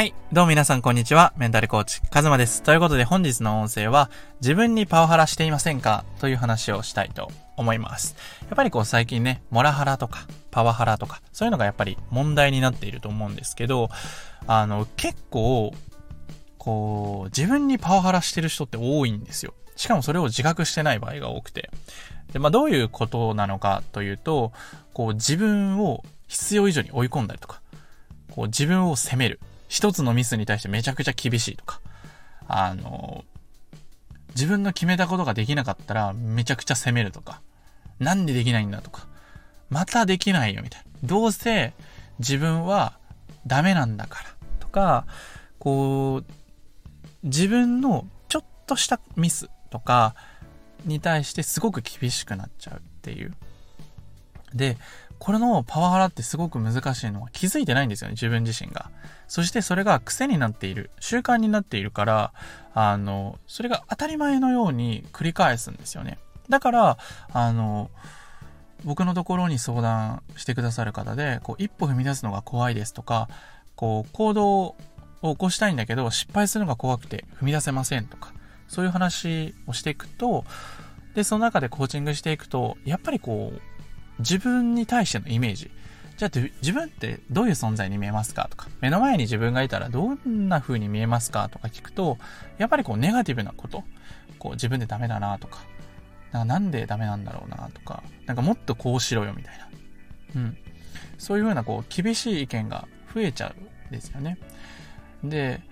はい。どうも皆さんこんにちは。メンタルコーチ、カズマです。ということで本日の音声は、自分にパワハラしていませんか？という話をしたいと思います。やっぱりこう最近ね、モラハラとか、パワハラとか、そういうのがやっぱり問題になっていると思うんですけど、あの、結構、こう、自分にパワハラしてる人って多いんですよ。しかもそれを自覚してない場合が多くて。で、まあどういうことなのかというと、こう自分を必要以上に追い込んだりとか、こう自分を責める。一つのミスに対してめちゃくちゃ厳しいとか、あの、自分の決めたことができなかったらめちゃくちゃ責めるとか、なんでできないんだとか、またできないよみたいな。どうせ自分はダメなんだからとか、こう、自分のちょっとしたミスとかに対してすごく厳しくなっちゃうっていう。で、これのパワハラってすごく難しいのは気づいてないんですよね、自分自身が。そしてそれが癖になっている、習慣になっているから、あの、それが当たり前のように繰り返すんですよね。だから、あの、僕のところに相談してくださる方で、こう、一歩踏み出すのが怖いですとか、こう、行動を起こしたいんだけど、失敗するのが怖くて踏み出せませんとか、そういう話をしていくと、で、その中でコーチングしていくと、やっぱりこう、自分に対してのイメージ。じゃあ自分ってどういう存在に見えますかとか、目の前に自分がいたらどんな風に見えますかとか聞くと、やっぱりこうネガティブなこと、こう自分でダメだなとか、なんかなんでダメなんだろうなとか、なんかもっとこうしろよみたいな。うん。そういう風なこう厳しい意見が増えちゃうんですよね。で、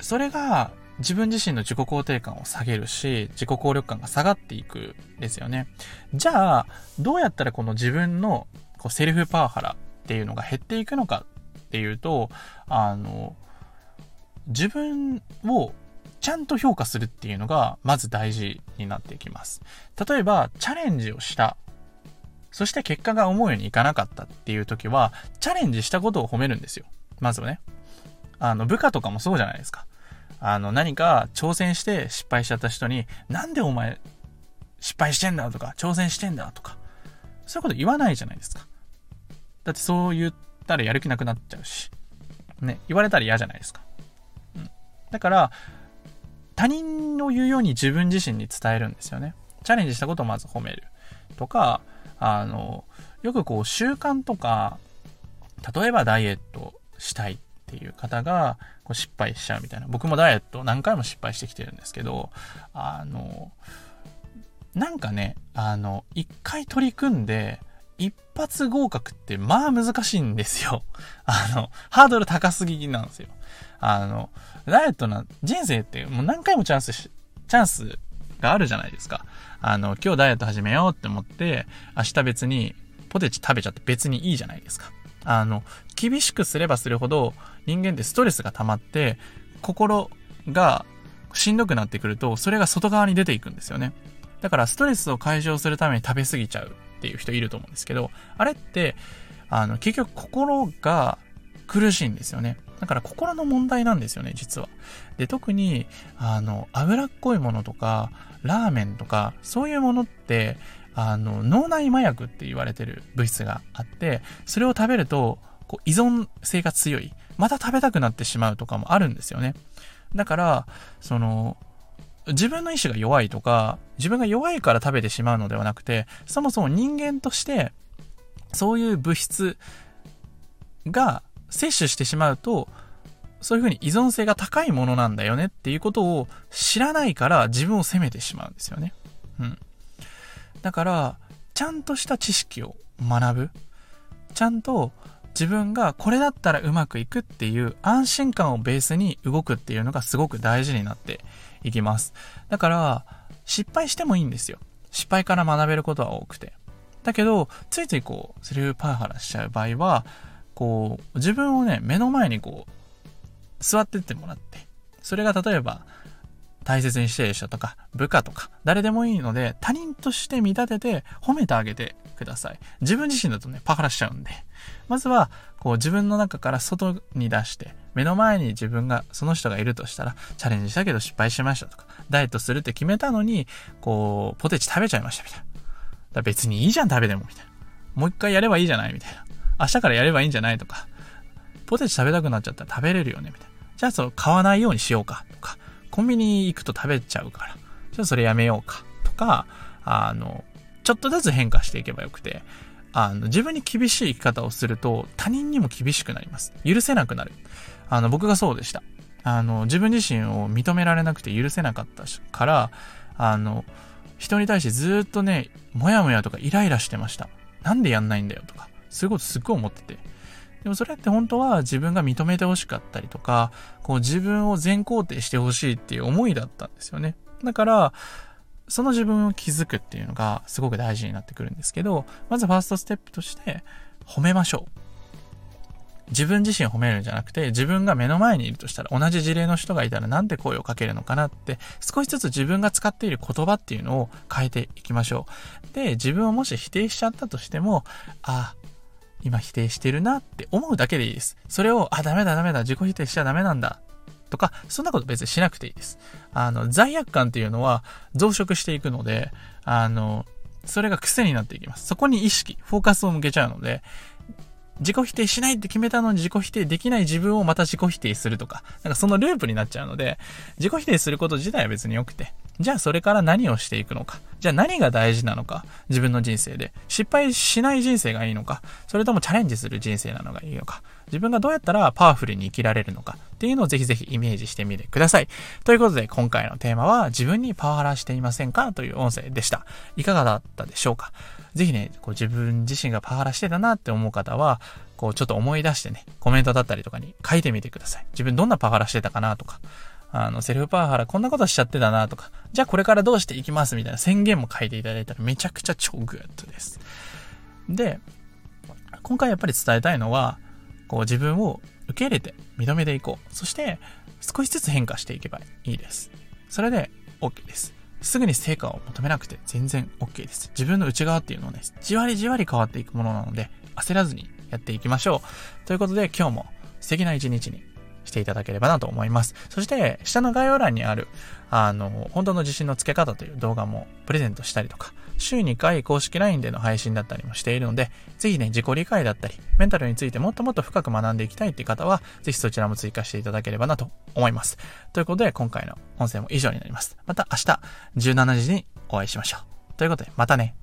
それが自分自身の自己肯定感を下げるし、自己効力感が下がっていくですよね。じゃあ、どうやったらこの自分のこうセルフパワハラっていうのが減っていくのかっていうと、あの、自分をちゃんと評価するっていうのがまず大事になっていきます。例えば、チャレンジをした。そして結果が思うようにいかなかったっていう時は、チャレンジしたことを褒めるんですよ。まずはね。あの、部下とかもそうじゃないですか。あの、何か挑戦して失敗しちゃった人に、なんでお前失敗してんだとか、挑戦してんだとか、そういうこと言わないじゃないですか。だってそう言ったらやる気なくなっちゃうし、ね、言われたら嫌じゃないですか。うん。だから、他人の言うように自分自身に伝えるんですよね。チャレンジしたことをまず褒める。とか、あの、よくこう習慣とか、例えばダイエットしたいっていう方がこう失敗しちゃうみたいな。僕もダイエット何回も失敗してきてるんですけど、あの、なんかね、あの、一回取り組んで、一発合格ってまあ難しいんですよ。あの、ハードル高すぎなんですよ。あの、ダイエットな、人生ってもう何回もチャンスし、チャンスがあるじゃないですか。あの、今日ダイエット始めようって思って、明日別にポテチ食べちゃって別にいいじゃないですか。あの、厳しくすればするほど人間ってストレスが溜まって、心がしんどくなってくると、それが外側に出ていくんですよね。だからストレスを解消するために食べ過ぎちゃうっていう人いると思うんですけど、あれって、あの、結局心が苦しいんですよね。だから心の問題なんですよね、実は。で、特に、あの、脂っこいものとか、ラーメンとか、そういうものって、あの、脳内麻薬って言われてる物質があって、それを食べると、こう依存性が強い。また食べたくなってしまうとかもあるんですよね。だから、その、自分の意志が弱いとか、自分が弱いから食べてしまうのではなくて、そもそも人間として、そういう物質が摂取してしまうと、そういうふうに依存性が高いものなんだよねっていうことを知らないから自分を責めてしまうんですよね。うん。だから、ちゃんとした知識を学ぶ。ちゃんと自分がこれだったらうまくいくっていう安心感をベースに動くっていうのがすごく大事になっていきます。だから、失敗してもいいんですよ。失敗から学べることは多くて。だけど、ついついこう、セルフパワハラしちゃう場合は、こう、自分をね、目の前にこう、座ってってもらって、それが例えば、大切にしている人とか、部下とか、誰でもいいので、他人として見立てて褒めてあげてください。自分自身だとね、パワハラしちゃうんで。まずは、こう自分の中から外に出して、目の前に自分が、その人がいるとしたら、チャレンジしたけど失敗しましたとか、ダイエットするって決めたのに、こう、ポテチ食べちゃいましたみたいな。だ別にいいじゃん食べても、みたいな。もう一回やればいいじゃないみたいな。明日からやればいいんじゃないとか。ポテチ食べたくなっちゃったら食べれるよねみたいな。じゃあその買わないようにしようかとか、コンビニ行くと食べちゃうから、じゃあそれやめようかとか、あの、ちょっとずつ変化していけばよくて、あの、自分に厳しい生き方をすると他人にも厳しくなります。許せなくなる。あの、僕がそうでした。あの、自分自身を認められなくて許せなかったから、あの、人に対してずっとね、もやもやとかイライラしてました。なんでやんないんだよとか、そういうことすっごい思ってて。でもそれって本当は自分が認めてほしかったりとか、こう自分を全肯定してほしいっていう思いだったんですよね。だから、その自分を気づくっていうのがすごく大事になってくるんですけど、まずファーストステップとして褒めましょう。自分自身褒めるんじゃなくて、自分が目の前にいるとしたら、同じ事例の人がいたらなんて声をかけるのかなって、少しずつ自分が使っている言葉っていうのを変えていきましょう。で、自分をもし否定しちゃったとしても、あ、今否定してるなって思うだけでいいです。それを、あ、ダメだダメだ、自己否定しちゃダメなんだ。とか、そんなこと別にしなくていいです。あの、罪悪感っていうのは増殖していくので、あの、それが癖になっていきます。そこに意識、フォーカスを向けちゃうので、自己否定しないって決めたのに自己否定できない自分をまた自己否定するとか、なんかそのループになっちゃうので、自己否定すること自体は別に良くて、じゃあそれから何をしていくのか、じゃあ何が大事なのか、自分の人生で、失敗しない人生がいいのか、それともチャレンジする人生なのがいいのか、自分がどうやったらパワフルに生きられるのか。っていうのをぜひぜひイメージしてみてください。ということで今回のテーマは自分にパワハラしていませんかという音声でした。いかがだったでしょうか。ぜひね、こう自分自身がパワハラしてたなって思う方は、こうちょっと思い出してね、コメントだったりとかに書いてみてください。自分どんなパワハラしてたかなとか、あの、セルフパワハラこんなことしちゃってたなとか、じゃあこれからどうしていきますみたいな宣言も書いていただいたらめちゃくちゃ超グッドです。で、今回やっぱり伝えたいのは、こう自分を受け入れて認めていこう。そして少しずつ変化していけばいいです。それで OK です。すぐに成果を求めなくて全然 OK です。自分の内側っていうのはね、じわりじわり変わっていくものなので、焦らずにやっていきましょう。ということで今日も素敵な一日にしていただければなと思います。そして、下の概要欄にある、あの、本当の自信のつけ方という動画もプレゼントしたりとか、週2回公式 LINE での配信だったりもしているので、ぜひね、自己理解だったり、メンタルについてもっともっと深く学んでいきたいっていう方は、ぜひそちらも追加していただければなと思います。ということで、今回の音声も以上になります。また明日17時にお会いしましょう。ということで、またね。